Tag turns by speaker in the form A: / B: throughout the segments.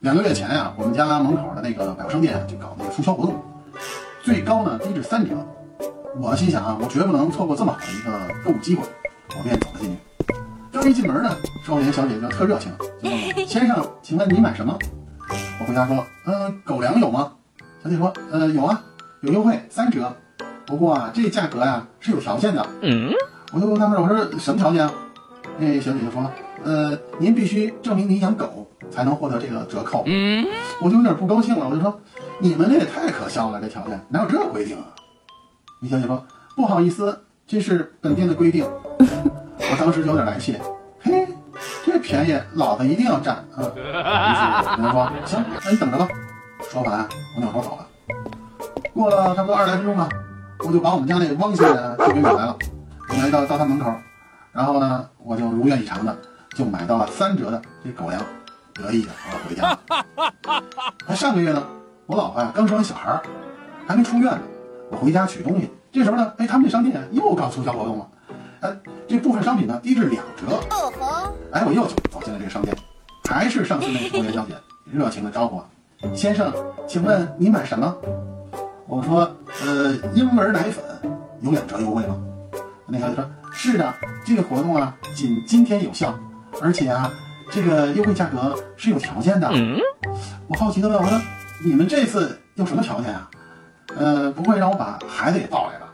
A: 两个月前呀、我们家门口的那个百货商店就搞那个促销活动，最高呢低至三折。我心想啊，我绝不能错过这么好的一个购物机会，我便走了进去。刚一进门呢，售货员小姐就特热情，就问我：“先生，请问你买什么？”我回答说：“嗯、狗粮有吗？”小姐说：“呃，有啊，有优惠，三折。不过啊，这价格呀、是有条件的。”
B: 嗯，
A: 我就纳闷，我说什么条件啊？那小姐就说，呃，您必须证明您养狗才能获得这个折扣。
B: 嗯，
A: 我就有点不高兴了，我就说，你们这也太可笑了，这条件哪有这规定啊？李小姐说，不好意思，这是本店的规定。我当时就有点来气，嘿，这便宜老子一定要占啊！于是我跟他说，行，那你等着吧。说完，我扭头走了。过了差不多二十来分钟吧，我就把我们家那汪先生就给买来了。我来到到他门口，然后呢，我就如愿以偿的就买到了三折的这狗粮，得意的我要回家了。还上个月呢，我老婆呀刚生完小孩儿，还没出院呢，我回家取东西，这时候呢，哎，他们这商店又搞促销活动了，哎，这部分商品呢低至两折。
C: 哦吼，
A: 哎，我又走走进了这个商店，还是上次那个服务员小姐热情的招呼我：“先生，请问你买什么？”我说：“呃，婴儿奶粉有两折优惠吗？”那小姐说：“是的，这个活动啊，仅今天有效，而且啊，这个优惠价格是有条件的。”
B: 嗯，
A: 我好奇的问我说：“你们这次有什么条件啊？呃，不会让我把孩子也抱来吧？”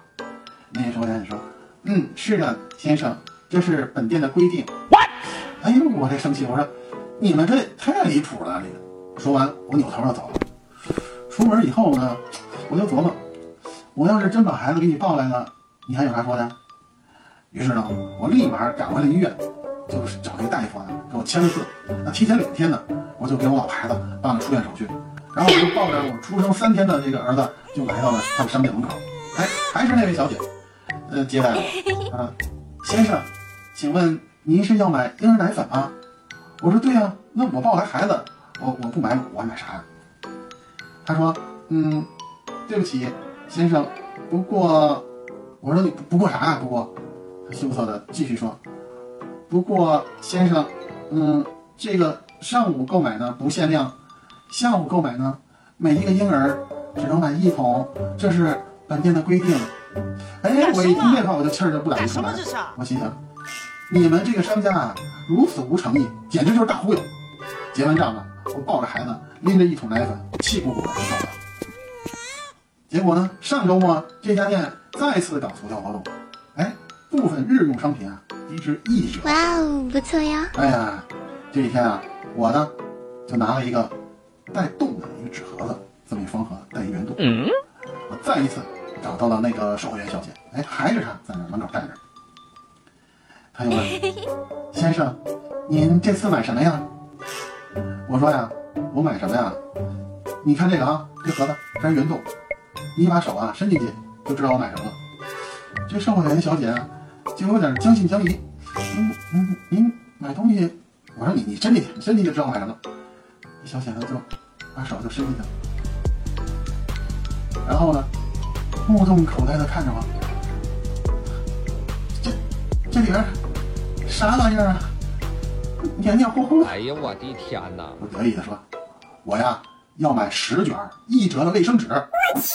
A: 那售货员说：“嗯，是的，先生，这是本店的规定。”
B: What？
A: 哎呦，我这生气，我说：“你们这太离谱了！”这个说完，我扭头就走了。出门以后呢，我就琢磨，我要是真把孩子给你抱来了，你还有啥说的？于是呢，我立马赶回了医院，就是找那个大夫啊，给我签了字。那提前两天呢，我就给我老婆孩子办了出院手续，然后我就抱着我出生三天的这个儿子，就来到了他们商店门口。哎，还是那位小姐，呃，接待我啊，先生，请问您是要买婴儿奶粉吗？我说对呀、那我抱来孩子，我我不买我还买啥呀？他说，嗯，对不起，先生，不过，我说你不不过啥呀、不过，他羞涩的继续说，不过先生，嗯，这个上午购买呢不限量，下午购买呢，每一个婴儿只能买一桶，这是本店的规定。哎，我一听这话我就气儿就不打一处来。我心想，你们这个商家啊，如此无诚意，简直就是大忽悠。结完账了，我抱着孩子，拎着一桶奶粉，气鼓鼓的就走了。结果呢，上周末这家店再次搞促销活动，哎，部分日用商品啊低至一折。
C: 哇哦，不错呀！
A: 哎呀，这一天啊，我呢就拿了一个带洞的一个纸盒子，这么一方盒带一圆洞。
B: 嗯，
A: 我再一次找到了那个售货员小姐，哎，还是她在那门口站着。她就问：“先生，您这次买什么呀？”我说呀，我买什么呀？你看这个啊，这盒子这是圆洞，你把手啊伸进去就知道我买什么了。这售货员小姐啊，就有点将信将疑。您您，您买东西，我说你你伸进去，你伸进去就知道买什么小姐呢就把手就伸进去了，然后呢，目瞪口呆的看着我。这这里边啥玩意儿啊？黏黏糊糊的。
B: 哎呀，我的天哪！
A: 我得意的说：“我呀要买十卷一折的卫生纸。
C: 你是